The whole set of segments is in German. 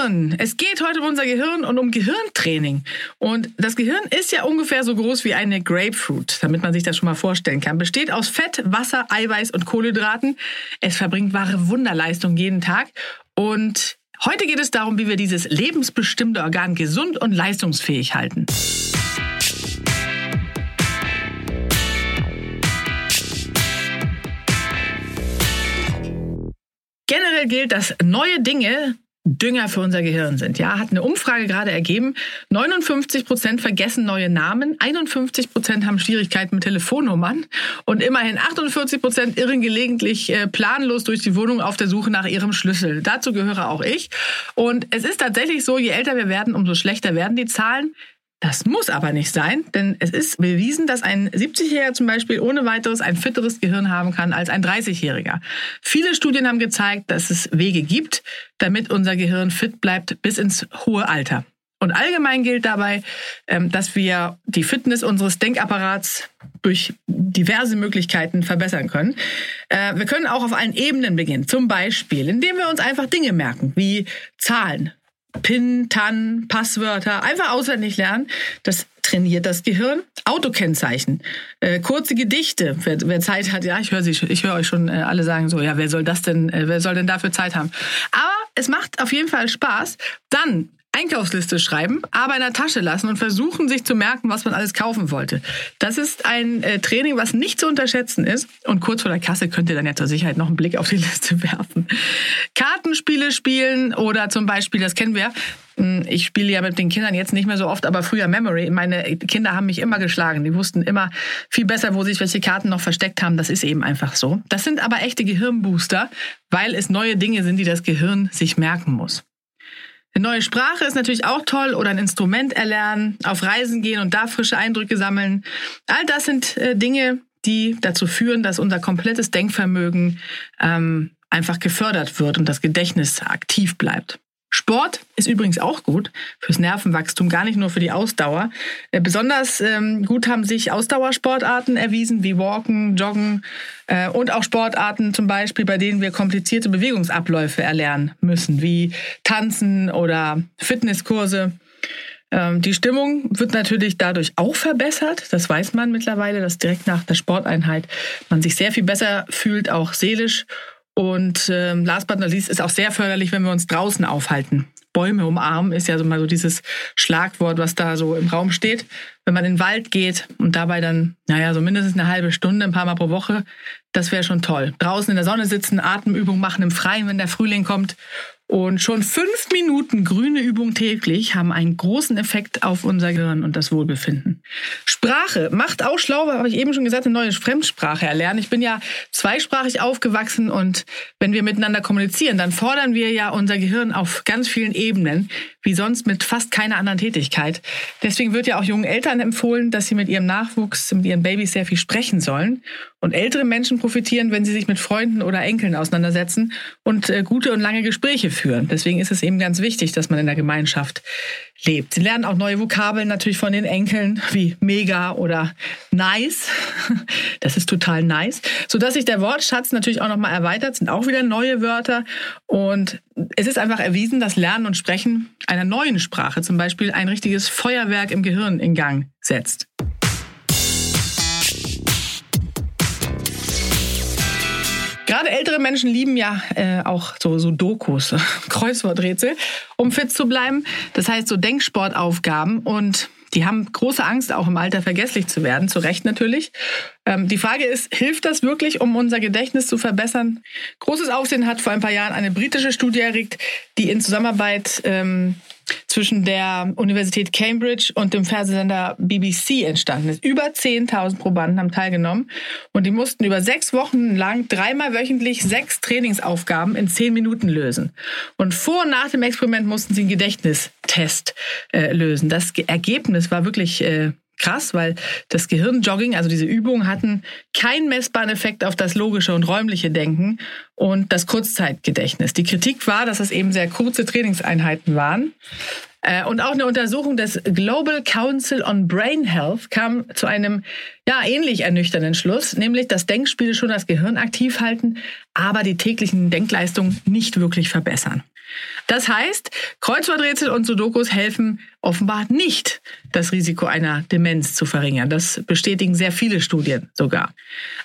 Gehirn. Es geht heute um unser Gehirn und um Gehirntraining. Und das Gehirn ist ja ungefähr so groß wie eine Grapefruit, damit man sich das schon mal vorstellen kann. Besteht aus Fett, Wasser, Eiweiß und Kohlenhydraten. Es verbringt wahre Wunderleistung jeden Tag. Und heute geht es darum, wie wir dieses lebensbestimmte Organ gesund und leistungsfähig halten. Generell gilt, dass neue Dinge Dünger für unser Gehirn sind. Ja, hat eine Umfrage gerade ergeben. 59 Prozent vergessen neue Namen, 51 Prozent haben Schwierigkeiten mit Telefonnummern und immerhin 48 Prozent irren gelegentlich äh, planlos durch die Wohnung auf der Suche nach ihrem Schlüssel. Dazu gehöre auch ich. Und es ist tatsächlich so, je älter wir werden, umso schlechter werden die Zahlen. Das muss aber nicht sein, denn es ist bewiesen, dass ein 70-Jähriger zum Beispiel ohne weiteres ein fitteres Gehirn haben kann als ein 30-Jähriger. Viele Studien haben gezeigt, dass es Wege gibt, damit unser Gehirn fit bleibt bis ins hohe Alter. Und allgemein gilt dabei, ähm, dass wir die Fitness unseres Denkapparats durch diverse Möglichkeiten verbessern können. Äh, wir können auch auf allen Ebenen beginnen. Zum Beispiel, indem wir uns einfach Dinge merken, wie Zahlen, PIN, TAN, Passwörter, einfach auswendig lernen. Das trainiert das Gehirn. Autokennzeichen, äh, kurze Gedichte. Wer, wer, Zeit hat, ja, ich höre höre euch schon äh, alle sagen so, ja, wer soll das denn, äh, wer soll denn dafür Zeit haben? Aber es macht auf jeden Fall Spaß. Dann Einkaufsliste schreiben, aber in der Tasche lassen und versuchen, sich zu merken, was man alles kaufen wollte. Das ist ein äh, Training, was nicht zu unterschätzen ist. Und kurz vor der Kasse könnt ihr dann ja zur Sicherheit noch einen Blick auf die Liste werfen. Kartenspiele spielen oder zum Beispiel, das kennen wir, hm, ich spiele ja mit den Kindern jetzt nicht mehr so oft, aber früher Memory. Meine Kinder haben mich immer geschlagen. Die wussten immer viel besser, wo sich welche Karten noch versteckt haben. Das ist eben einfach so. Das sind aber echte Gehirnbooster, weil es neue Dinge sind, die das Gehirn sich merken muss. Eine neue Sprache ist natürlich auch toll oder ein Instrument erlernen, auf Reisen gehen und da frische Eindrücke sammeln. All das sind äh, Dinge, die dazu führen, dass unser komplettes Denkvermögen ähm, einfach gefördert wird und das Gedächtnis aktiv bleibt. Sport ist übrigens auch gut fürs Nervenwachstum, gar nicht nur für die Ausdauer. Äh, besonders ähm, gut haben sich Ausdauersportarten erwiesen, wie Walken, Joggen äh, und auch Sportarten zum Beispiel, bei denen wir komplizierte Bewegungsabläufe erlernen müssen, wie Tanzen oder Fitnesskurse. Ähm, die Stimmung wird natürlich dadurch auch verbessert. Das weiß man mittlerweile, dass direkt nach der Sporteinheit man sich sehr viel besser fühlt, auch seelisch und ähm, last but not least ist auch sehr förderlich, wenn wir uns draußen aufhalten. Bäume umarmen ist ja so mal so dieses Schlagwort, was da so im Raum steht. Wenn man in den Wald geht und dabei dann, naja, so mindestens eine halbe Stunde, ein paar Mal pro Woche, das wäre schon toll. Draußen in der Sonne sitzen, Atemübung machen im Freien, wenn der Frühling kommt und schon fünf Minuten grüne Übung täglich haben einen großen Effekt auf unser Gehirn und das Wohlbefinden. Sprache macht auch schlau, habe ich eben schon gesagt, eine neue Fremdsprache erlernen. Ich bin ja zweisprachig aufgewachsen und wenn wir miteinander kommunizieren, dann fordern wir ja unser Gehirn auf ganz vielen Ebenen, wie sonst mit fast keiner anderen Tätigkeit. Deswegen wird ja auch jungen Eltern empfohlen, dass sie mit ihrem Nachwuchs, mit ihren Babys sehr viel sprechen sollen. Und ältere Menschen profitieren, wenn sie sich mit Freunden oder Enkeln auseinandersetzen und äh, gute und lange Gespräche. Deswegen ist es eben ganz wichtig, dass man in der Gemeinschaft lebt. Sie lernen auch neue Vokabeln natürlich von den Enkeln, wie mega oder nice. Das ist total nice. Sodass sich der Wortschatz natürlich auch nochmal erweitert, sind auch wieder neue Wörter. Und es ist einfach erwiesen, dass Lernen und Sprechen einer neuen Sprache zum Beispiel ein richtiges Feuerwerk im Gehirn in Gang setzt. Gerade ältere Menschen lieben ja äh, auch so, so Dokus, Kreuzworträtsel, um fit zu bleiben. Das heißt so Denksportaufgaben und die haben große Angst, auch im Alter vergesslich zu werden, zu Recht natürlich. Ähm, die Frage ist, hilft das wirklich, um unser Gedächtnis zu verbessern? Großes Aufsehen hat vor ein paar Jahren eine britische Studie erregt, die in Zusammenarbeit ähm, zwischen der Universität Cambridge und dem Fernsehsender BBC entstanden ist. Über 10.000 Probanden haben teilgenommen und die mussten über sechs Wochen lang dreimal wöchentlich sechs Trainingsaufgaben in zehn Minuten lösen. Und vor und nach dem Experiment mussten sie einen Gedächtnistest äh, lösen. Das Ergebnis war wirklich äh, krass, weil das Gehirnjogging, also diese Übungen hatten keinen messbaren Effekt auf das logische und räumliche Denken und das Kurzzeitgedächtnis. Die Kritik war, dass es eben sehr kurze Trainingseinheiten waren. Äh, und auch eine Untersuchung des Global Council on Brain Health kam zu einem ja ähnlich ernüchternden Schluss, nämlich dass Denkspiele schon das Gehirn aktiv halten, aber die täglichen Denkleistungen nicht wirklich verbessern. Das heißt, Kreuzworträtsel und Sudokus helfen offenbar nicht, das Risiko einer Demenz zu verringern. Das bestätigen sehr viele Studien sogar.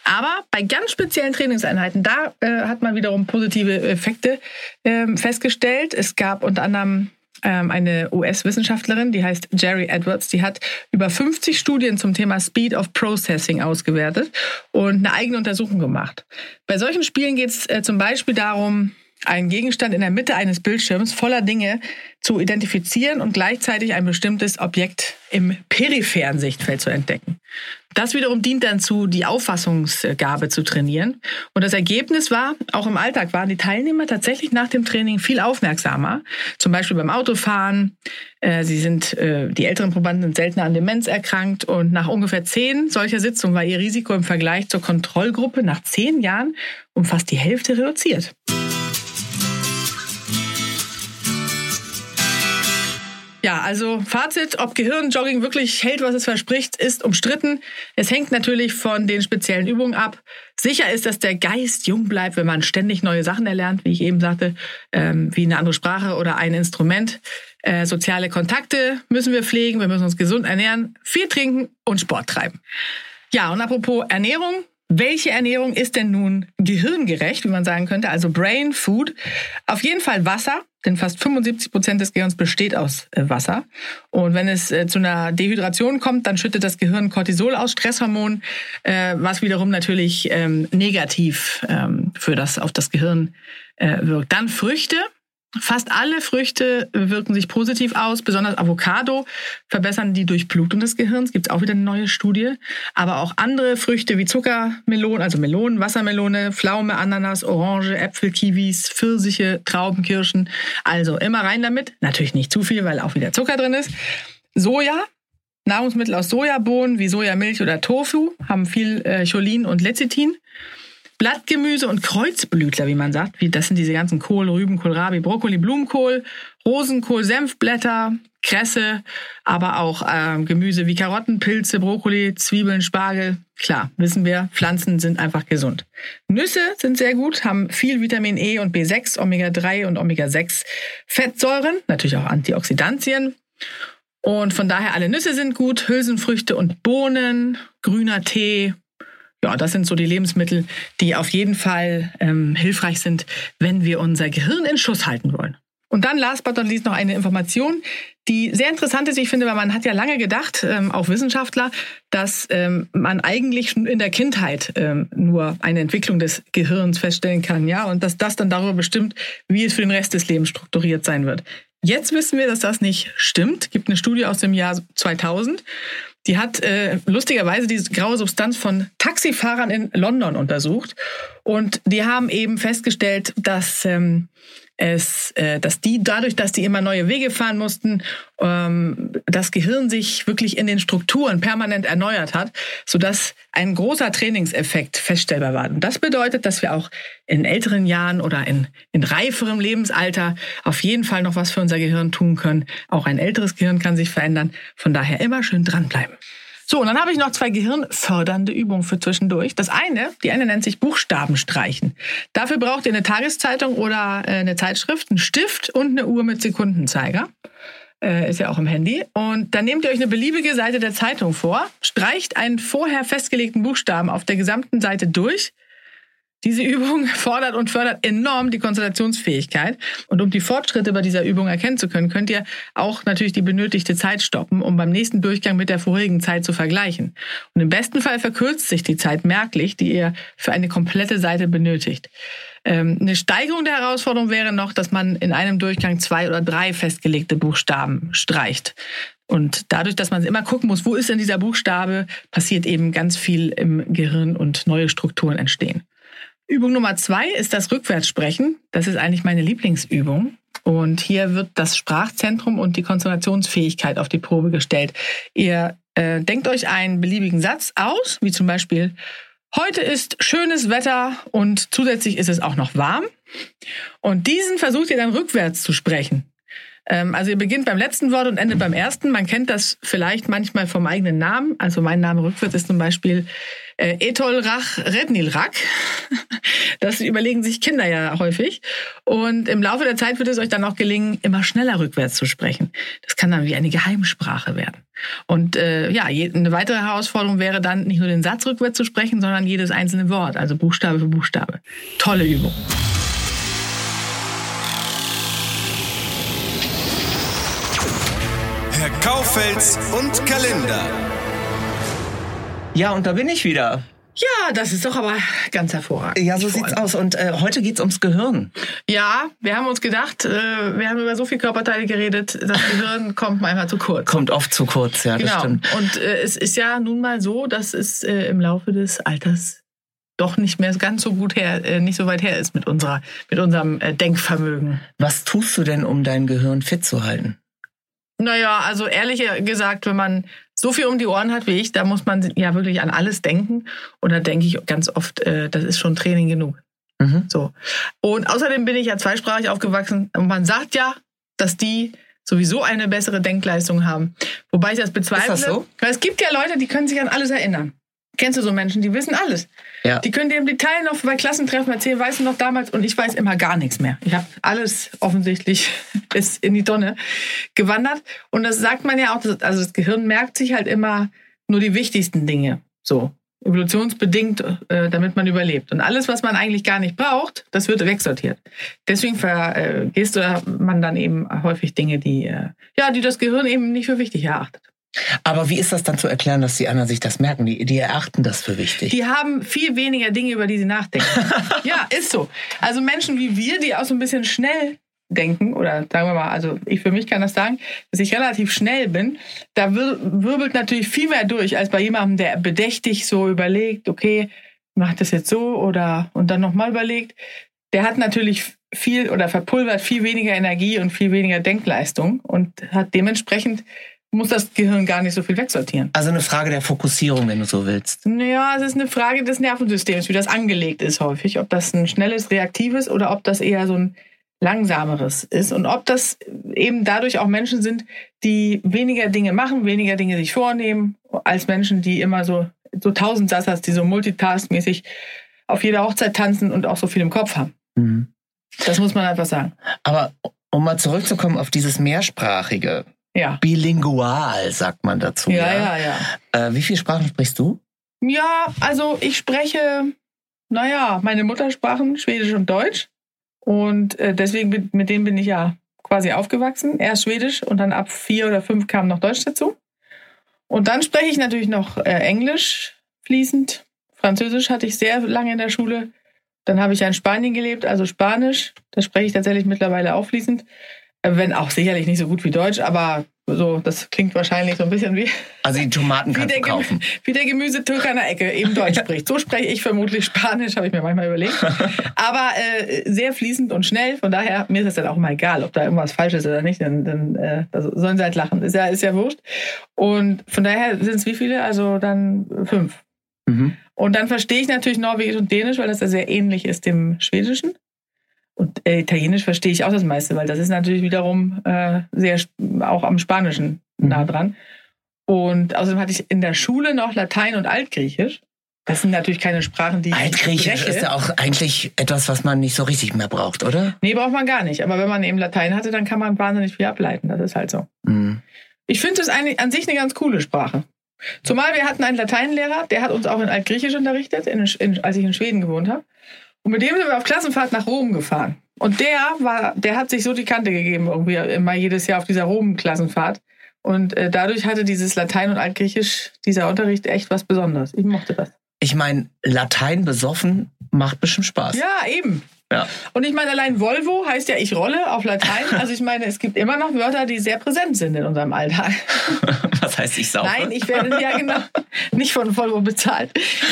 Aber bei ganz speziellen Trainingseinheiten, da äh, hat man wiederum positive Effekte äh, festgestellt. Es gab unter anderem ähm, eine US-Wissenschaftlerin, die heißt Jerry Edwards, die hat über 50 Studien zum Thema Speed of Processing ausgewertet und eine eigene Untersuchung gemacht. Bei solchen Spielen geht es äh, zum Beispiel darum, einen Gegenstand in der Mitte eines Bildschirms voller Dinge zu identifizieren und gleichzeitig ein bestimmtes Objekt im peripheren Sichtfeld zu entdecken. Das wiederum dient dann zu, die Auffassungsgabe zu trainieren. Und das Ergebnis war, auch im Alltag waren die Teilnehmer tatsächlich nach dem Training viel aufmerksamer. Zum Beispiel beim Autofahren. Äh, sie sind, äh, die älteren Probanden sind seltener an Demenz erkrankt und nach ungefähr zehn solcher Sitzungen war ihr Risiko im Vergleich zur Kontrollgruppe nach zehn Jahren um fast die Hälfte reduziert. Ja, also Fazit, ob Gehirnjogging wirklich hält, was es verspricht, ist umstritten. Es hängt natürlich von den speziellen Übungen ab. Sicher ist, dass der Geist jung bleibt, wenn man ständig neue Sachen erlernt, wie ich eben sagte, ähm, wie eine andere Sprache oder ein Instrument. Äh, soziale Kontakte müssen wir pflegen, wir müssen uns gesund ernähren, viel trinken und Sport treiben. Ja, und apropos Ernährung, welche Ernährung ist denn nun gehirngerecht, wie man sagen könnte, also Brain Food? Auf jeden Fall Wasser, denn fast 75 Prozent des Gehirns besteht aus äh, Wasser. Und wenn es äh, zu einer Dehydration kommt, dann schüttet das Gehirn Cortisol aus, Stresshormon, äh, was wiederum natürlich ähm, negativ ähm, für das auf das Gehirn wirkt. Dann Früchte. Fast alle Früchte wirken sich positiv aus, besonders Avocado verbessern die Durchblutung des Gehirns. Gibt es auch wieder eine neue Studie. Aber auch andere Früchte wie Zuckermelonen, also Melonen, Wassermelone, Pflaume, Ananas, Orange, Äpfel, Kiwis, Pfirsiche, Trauben, Kirschen. Also immer rein damit. Natürlich nicht zu viel, weil auch wieder Zucker drin ist. Soja, Nahrungsmittel aus Sojabohnen wie Sojamilch oder Tofu haben viel äh, Cholin und Lecithin. Blattgemüse und Kreuzblütler, wie man sagt. Das sind diese ganzen Kohl, Rüben, Kohlrabi, Brokkoli, Blumenkohl, Rosenkohl, Senfblätter, Kresse, aber auch äh, Gemüse wie Karotten, Pilze, Brokkoli, Zwiebeln, Spargel. Klar, wissen wir, Pflanzen sind einfach gesund. Nüsse sind sehr gut, haben viel Vitamin E und B6, Omega-3 und Omega-6 Fettsäuren, natürlich auch Antioxidantien. Und von daher alle Nüsse sind gut, Hülsenfrüchte und Bohnen, grüner Tee, ja, das sind so die Lebensmittel, die auf jeden Fall ähm, hilfreich sind, wenn wir unser Gehirn in Schuss halten wollen. Und dann last but not least noch eine Information, die sehr interessant ist, ich finde, weil man hat ja lange gedacht, ähm, auch Wissenschaftler, dass ähm, man eigentlich schon in der Kindheit ähm, nur eine Entwicklung des Gehirns feststellen kann, ja, und dass das dann darüber bestimmt, wie es für den Rest des Lebens strukturiert sein wird. Jetzt wissen wir, dass das nicht stimmt. Es gibt eine Studie aus dem Jahr 2000. Die hat äh, lustigerweise diese graue Substanz von Taxifahrern in London untersucht. Und die haben eben festgestellt, dass ähm, es, äh, dass die dadurch, dass die immer neue Wege fahren mussten, ähm, das Gehirn sich wirklich in den Strukturen permanent erneuert hat, sodass ein großer Trainingseffekt feststellbar war. Und das bedeutet, dass wir auch in älteren Jahren oder in, in reiferem Lebensalter auf jeden Fall noch was für unser Gehirn tun können. Auch ein älteres Gehirn kann sich verändern. Von daher immer schön dranbleiben. So, und dann habe ich noch zwei gehirnfördernde Übungen für zwischendurch. Das eine, die eine nennt sich Buchstaben streichen. Dafür braucht ihr eine Tageszeitung oder äh, eine Zeitschrift, einen Stift und eine Uhr mit Sekundenzeiger. Äh, ist ja auch im Handy. Und dann nehmt ihr euch eine beliebige Seite der Zeitung vor, streicht einen vorher festgelegten Buchstaben auf der gesamten Seite durch Diese Übung fordert und fördert enorm die Konzentrationsfähigkeit. Und um die Fortschritte bei dieser Übung erkennen zu können, könnt ihr auch natürlich die benötigte Zeit stoppen, um beim nächsten Durchgang mit der vorigen Zeit zu vergleichen. Und im besten Fall verkürzt sich die Zeit merklich, die ihr für eine komplette Seite benötigt. Ähm, eine Steigerung der Herausforderung wäre noch, dass man in einem Durchgang zwei oder drei festgelegte Buchstaben streicht. Und dadurch, dass man immer gucken muss, wo ist denn dieser Buchstabe, passiert eben ganz viel im Gehirn und neue Strukturen entstehen. Übung Nummer zwei ist das Rückwärtssprechen. Das ist eigentlich meine Lieblingsübung. Und hier wird das Sprachzentrum und die Konzentrationsfähigkeit auf die Probe gestellt. Ihr äh, denkt euch einen beliebigen Satz aus, wie zum Beispiel, heute ist schönes Wetter und zusätzlich ist es auch noch warm. Und diesen versucht ihr dann rückwärts zu sprechen. Ähm, also ihr beginnt beim letzten Wort und endet beim ersten. Man kennt das vielleicht manchmal vom eigenen Namen. Also mein Name rückwärts ist zum Beispiel äh, Etolrach Rednilrak. Das überlegen sich Kinder ja häufig. Und im Laufe der Zeit wird es euch dann auch gelingen, immer schneller rückwärts zu sprechen. Das kann dann wie eine Geheimsprache werden. Und äh, ja, eine weitere Herausforderung wäre dann nicht nur den Satz rückwärts zu sprechen, sondern jedes einzelne Wort, also Buchstabe für Buchstabe. Tolle Übung. Kaufels und Kalender. Ja, und da bin ich wieder. Ja, das ist doch aber ganz hervorragend. Ja, so sieht's aus. Und äh, heute geht's ums Gehirn. Ja, wir haben uns gedacht, äh, wir haben über so viele Körperteile geredet, das Gehirn kommt manchmal zu kurz. Kommt oft zu kurz, ja, genau. das stimmt. Und äh, es ist ja nun mal so, dass es äh, im Laufe des Alters doch nicht mehr ganz so gut her, äh, nicht so weit her ist mit unserer, mit unserem äh, Denkvermögen. Was tust du denn, um dein Gehirn fit zu halten? Naja, also ehrlich gesagt, wenn man so viel um die Ohren hat wie ich, da muss man ja wirklich an alles denken. Und da denke ich ganz oft, äh, das ist schon Training genug. Mhm. So. Und außerdem bin ich ja zweisprachig aufgewachsen. Und man sagt ja, dass die sowieso eine bessere Denkleistung haben. Wobei ich das bezweifle. Ist das so? Weil es gibt ja Leute, die können sich an alles erinnern. Kennst du so Menschen, die wissen alles. Ja. Die können dir im Detail noch bei Klassentreffen erzählen, weißt du noch damals und ich weiß immer gar nichts mehr. Ich habe alles offensichtlich ist in die Tonne gewandert und das sagt man ja auch, also das Gehirn merkt sich halt immer nur die wichtigsten Dinge, so evolutionsbedingt, äh, damit man überlebt. Und alles, was man eigentlich gar nicht braucht, das wird wegsortiert. Deswegen vergisst äh, man dann eben häufig Dinge, die äh, ja, die das Gehirn eben nicht für wichtig erachtet. Aber wie ist das dann zu erklären, dass die anderen sich das merken? Die, die erachten das für wichtig. Die haben viel weniger Dinge, über die sie nachdenken. ja, ist so. Also Menschen wie wir, die auch so ein bisschen schnell denken, oder sagen wir mal, also ich für mich kann das sagen, dass ich relativ schnell bin, da wirbelt natürlich viel mehr durch, als bei jemandem, der bedächtig so überlegt, okay, macht das jetzt so oder und dann nochmal überlegt. Der hat natürlich viel oder verpulvert viel weniger Energie und viel weniger Denkleistung und hat dementsprechend muss das Gehirn gar nicht so viel wegsortieren. Also eine Frage der Fokussierung, wenn du so willst. Naja, es ist eine Frage des Nervensystems, wie das angelegt ist häufig. Ob das ein schnelles, reaktives oder ob das eher so ein langsameres ist. Und ob das eben dadurch auch Menschen sind, die weniger Dinge machen, weniger Dinge sich vornehmen, als Menschen, die immer so, so tausend Sassas, die so multitaskmäßig auf jeder Hochzeit tanzen und auch so viel im Kopf haben. Mhm. Das muss man einfach sagen. Aber um mal zurückzukommen auf dieses Mehrsprachige, ja. Bilingual, sagt man dazu. Ja, ja, ja. ja. Äh, wie viele Sprachen sprichst du? Ja, also ich spreche, naja, meine Muttersprachen, Schwedisch und Deutsch. Und äh, deswegen, mit denen bin ich ja quasi aufgewachsen. Erst Schwedisch und dann ab vier oder fünf kam noch Deutsch dazu. Und dann spreche ich natürlich noch äh, Englisch fließend. Französisch hatte ich sehr lange in der Schule. Dann habe ich ja in Spanien gelebt, also Spanisch. Das spreche ich tatsächlich mittlerweile auch fließend. Wenn auch sicherlich nicht so gut wie Deutsch, aber so, das klingt wahrscheinlich so ein bisschen wie. Also die Tomaten kannst du kaufen. Wie der Gemüsetürk an der Ecke eben Deutsch spricht. So spreche ich vermutlich Spanisch, habe ich mir manchmal überlegt. Aber äh, sehr fließend und schnell. Von daher, mir ist es dann auch mal egal, ob da irgendwas falsch ist oder nicht. Dann, dann äh, sollen sie halt lachen. Ist ja, ist ja wurscht. Und von daher sind es wie viele? Also dann fünf. Mhm. Und dann verstehe ich natürlich Norwegisch und Dänisch, weil das ja sehr ähnlich ist dem Schwedischen. Und äh, Italienisch verstehe ich auch das meiste, weil das ist natürlich wiederum äh, sehr auch am Spanischen mhm. nah dran. Und außerdem hatte ich in der Schule noch Latein und Altgriechisch. Das sind natürlich keine Sprachen, die Altgriechisch ich ist ja auch eigentlich etwas, was man nicht so richtig mehr braucht, oder? Nee, braucht man gar nicht. Aber wenn man eben Latein hatte, dann kann man wahnsinnig viel ableiten. Das ist halt so. Mhm. Ich finde es an sich eine ganz coole Sprache. Zumal wir hatten einen Lateinlehrer, der hat uns auch in Altgriechisch unterrichtet, in, in, als ich in Schweden gewohnt habe. Und mit dem sind wir auf Klassenfahrt nach Rom gefahren. Und der war, der hat sich so die Kante gegeben, irgendwie immer jedes Jahr auf dieser Rom-Klassenfahrt. Und äh, dadurch hatte dieses Latein und Altgriechisch, dieser Unterricht echt was Besonderes. Ich mochte das. Ich meine, Latein besoffen macht bestimmt Spaß. Ja, eben. Ja. Und ich meine, allein Volvo heißt ja ich rolle auf Latein. Also ich meine, es gibt immer noch Wörter, die sehr präsent sind in unserem Alltag. Was heißt ich saufe? Nein, ich werde ja genau nicht von Volvo bezahlt.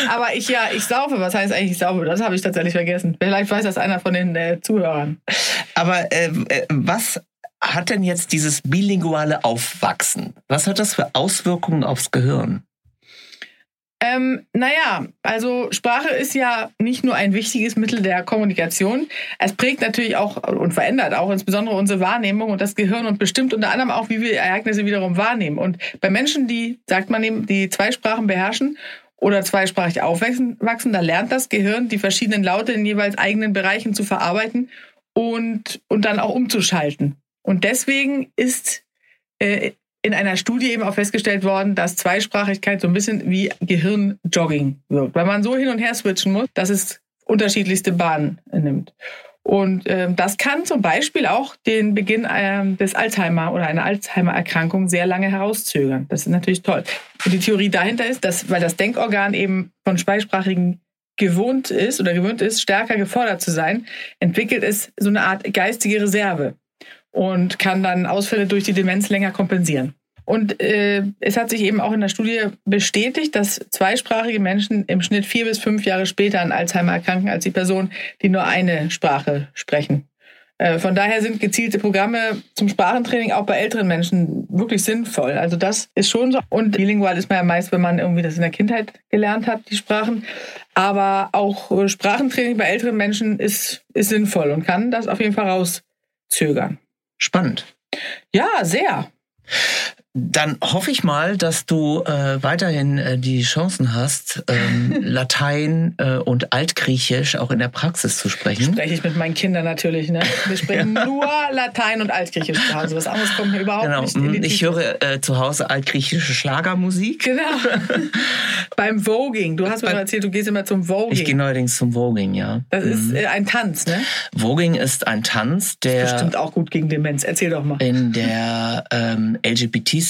Aber ich ja, ich saufe. Was heißt eigentlich ich saufe? Das habe ich tatsächlich vergessen. Vielleicht weiß das einer von den äh, Zuhörern. Aber äh, äh, was hat denn jetzt dieses bilinguale Aufwachsen? Was hat das für Auswirkungen aufs Gehirn? Ähm, naja, also Sprache ist ja nicht nur ein wichtiges Mittel der Kommunikation. Es prägt natürlich auch und verändert auch insbesondere unsere Wahrnehmung und das Gehirn und bestimmt unter anderem auch, wie wir Ereignisse wiederum wahrnehmen. Und bei Menschen, die, sagt man eben, die zwei Sprachen beherrschen oder zweisprachig aufwachsen, da lernt das Gehirn, die verschiedenen Laute in jeweils eigenen Bereichen zu verarbeiten und, und dann auch umzuschalten. Und deswegen ist äh, in einer Studie eben auch festgestellt worden, dass Zweisprachigkeit so ein bisschen wie Gehirnjogging wirkt, weil man so hin und her switchen muss, dass es unterschiedlichste Bahnen nimmt. Und ähm, das kann zum Beispiel auch den Beginn ähm, des Alzheimer oder einer Alzheimer-Erkrankung sehr lange herauszögern. Das ist natürlich toll. Und die Theorie dahinter ist, dass, weil das Denkorgan eben von Zweisprachigen gewohnt ist oder gewöhnt ist, stärker gefordert zu sein, entwickelt es so eine Art geistige Reserve und kann dann Ausfälle durch die Demenz länger kompensieren. Und äh, es hat sich eben auch in der Studie bestätigt, dass zweisprachige Menschen im Schnitt vier bis fünf Jahre später an Alzheimer erkranken als die Personen, die nur eine Sprache sprechen. Äh, von daher sind gezielte Programme zum Sprachentraining auch bei älteren Menschen wirklich sinnvoll. Also das ist schon so. Und bilingual ist man ja meist, wenn man irgendwie das in der Kindheit gelernt hat, die Sprachen. Aber auch äh, Sprachentraining bei älteren Menschen ist, ist sinnvoll und kann das auf jeden Fall rauszögern. Spannend. Ja, sehr. Dann hoffe ich mal, dass du äh, weiterhin äh, die Chancen hast, ähm, Latein äh, und Altgriechisch auch in der Praxis zu sprechen. Spreche ich mit meinen Kindern natürlich. Ne? Wir sprechen ja. nur Latein und Altgriechisch zu Hause. Was anderes kommt mir überhaupt genau. nicht in die Ich Tiefe. höre äh, zu Hause altgriechische Schlagermusik. Genau. Beim Voging. Du hast mir mal erzählt, du gehst immer zum Voging. Ich gehe neuerdings zum Voging, ja. Das ist äh, ein Tanz, ne? Voging ist ein Tanz, der Bestimmt auch gut gegen Demenz. Erzähl doch mal. in der ähm,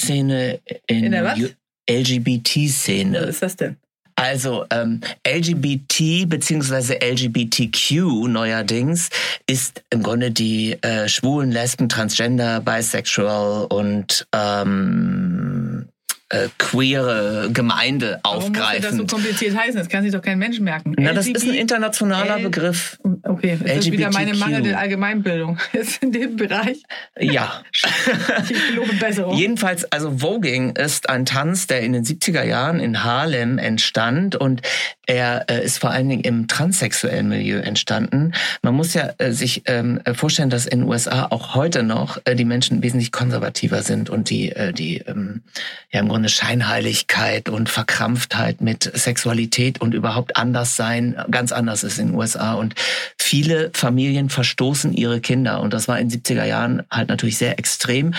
LGBT-Szene in, In der was? Ju- Was LGBT-Szene. ist das denn? Also ähm, LGBT beziehungsweise LGBTQ neuerdings ist im Grunde die äh, schwulen, Lesben, Transgender, Bisexual und ähm, äh, queere Gemeinde Warum muss das so kompliziert heißen? Das kann sich doch kein Mensch merken. Na, das ist ein internationaler L- Begriff. Okay, das ist wieder meine LGBTQ. mangelnde Allgemeinbildung. Jetzt in dem Bereich. Ja. Ich gelobe Besserung. Jedenfalls, also Voging ist ein Tanz, der in den 70er Jahren in Harlem entstand und er äh, ist vor allen Dingen im transsexuellen Milieu entstanden. Man muss ja äh, sich ähm, vorstellen, dass in den USA auch heute noch äh, die Menschen wesentlich konservativer sind und die, äh, die ähm, ja im Grunde Scheinheiligkeit und Verkrampftheit mit Sexualität und überhaupt Anderssein ganz anders ist in den USA. Und viele Familien verstoßen ihre Kinder. Und das war in den 70er Jahren halt natürlich sehr extrem.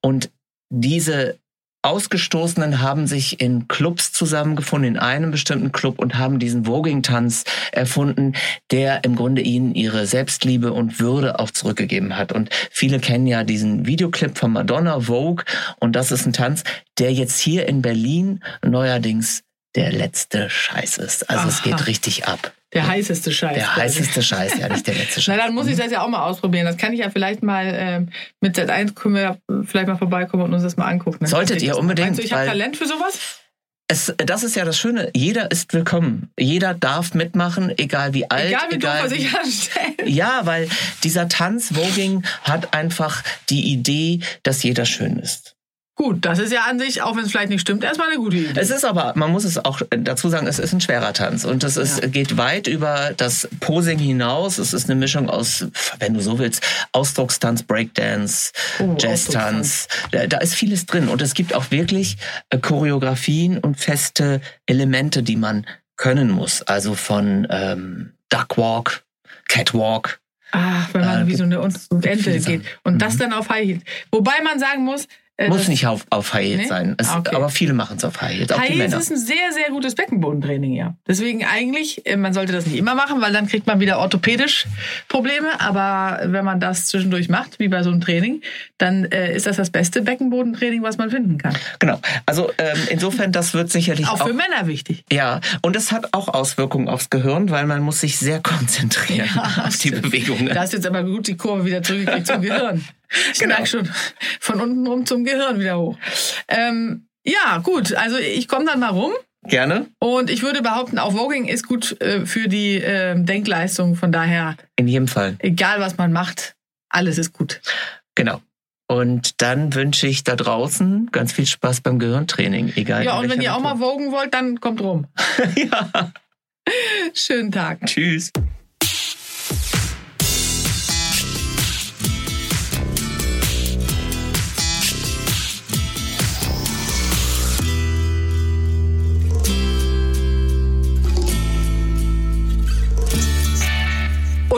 Und diese Ausgestoßenen haben sich in Clubs zusammengefunden, in einem bestimmten Club und haben diesen Voging-Tanz erfunden, der im Grunde ihnen ihre Selbstliebe und Würde auch zurückgegeben hat. Und viele kennen ja diesen Videoclip von Madonna, Vogue. Und das ist ein Tanz, der jetzt hier in Berlin neuerdings der letzte Scheiß ist. Also es Aha. geht richtig ab. Der heißeste Scheiß. Der quasi. heißeste Scheiß, ja, nicht der letzte Na, Scheiß. dann muss ich das ja auch mal ausprobieren. Das kann ich ja vielleicht mal ähm, mit Z1 können wir ja vielleicht mal vorbeikommen und uns das mal angucken. Dann Solltet ihr unbedingt, Meinst du, ich habe Talent für sowas? Es, das ist ja das Schöne. Jeder ist willkommen. Jeder darf mitmachen, egal wie alt, Egal wie doof er sich anstellt. Ja, weil dieser Tanz Voging hat einfach die Idee, dass jeder schön ist. Gut, das ist ja an sich, auch wenn es vielleicht nicht stimmt, erstmal eine gute Idee. Es ist aber, man muss es auch dazu sagen, es ist ein schwerer Tanz und es ist, Ja. geht weit über das Posing hinaus. Es ist eine Mischung aus, wenn du so willst, Ausdruckstanz, Breakdance, Oh, Jazztanz. Da, da ist vieles drin und es gibt auch wirklich äh, Choreografien und feste Elemente, die man können muss. Also von ähm, Duckwalk, Catwalk, Ach, wenn man Äh, wie so eine Ente geht. Und das Mhm. dann auf High Heels. Wobei man sagen muss, Muss das- nicht auf, auf High Heels Nee? sein. Es, Ah, okay. Aber viele machen es auf High Heels, High Heels ist ein sehr, sehr gutes Beckenbodentraining, ja. Deswegen eigentlich, äh, man sollte das nicht immer machen, weil dann kriegt man wieder orthopädisch Probleme. Aber wenn man das zwischendurch macht, wie bei so einem Training, dann äh, ist das das beste Beckenbodentraining, was man finden kann. Genau. Also ähm, insofern, das wird sicherlich Auch auch, für Männer wichtig. ja, und es hat auch Auswirkungen aufs Gehirn, weil man muss sich sehr konzentrieren auf die. Bewegungen. Da ist jetzt aber gut die Kurve wieder zurückgekriegt zum Gehirn. Ich Genau. merke schon, von unten rum zum Gehirn wieder hoch. Ähm, ja, gut, also ich komme dann mal rum. Gerne. Und ich würde behaupten, auch Voging ist gut äh, für die äh, Denkleistung. Von daher, In jedem Fall. egal was man macht, alles ist gut. Genau. Und dann wünsche ich da draußen ganz viel Spaß beim Gehirntraining, egal. Ja, und wenn ihr auch mal wogen wollt, dann kommt rum. ja. Schönen Tag. Tschüss.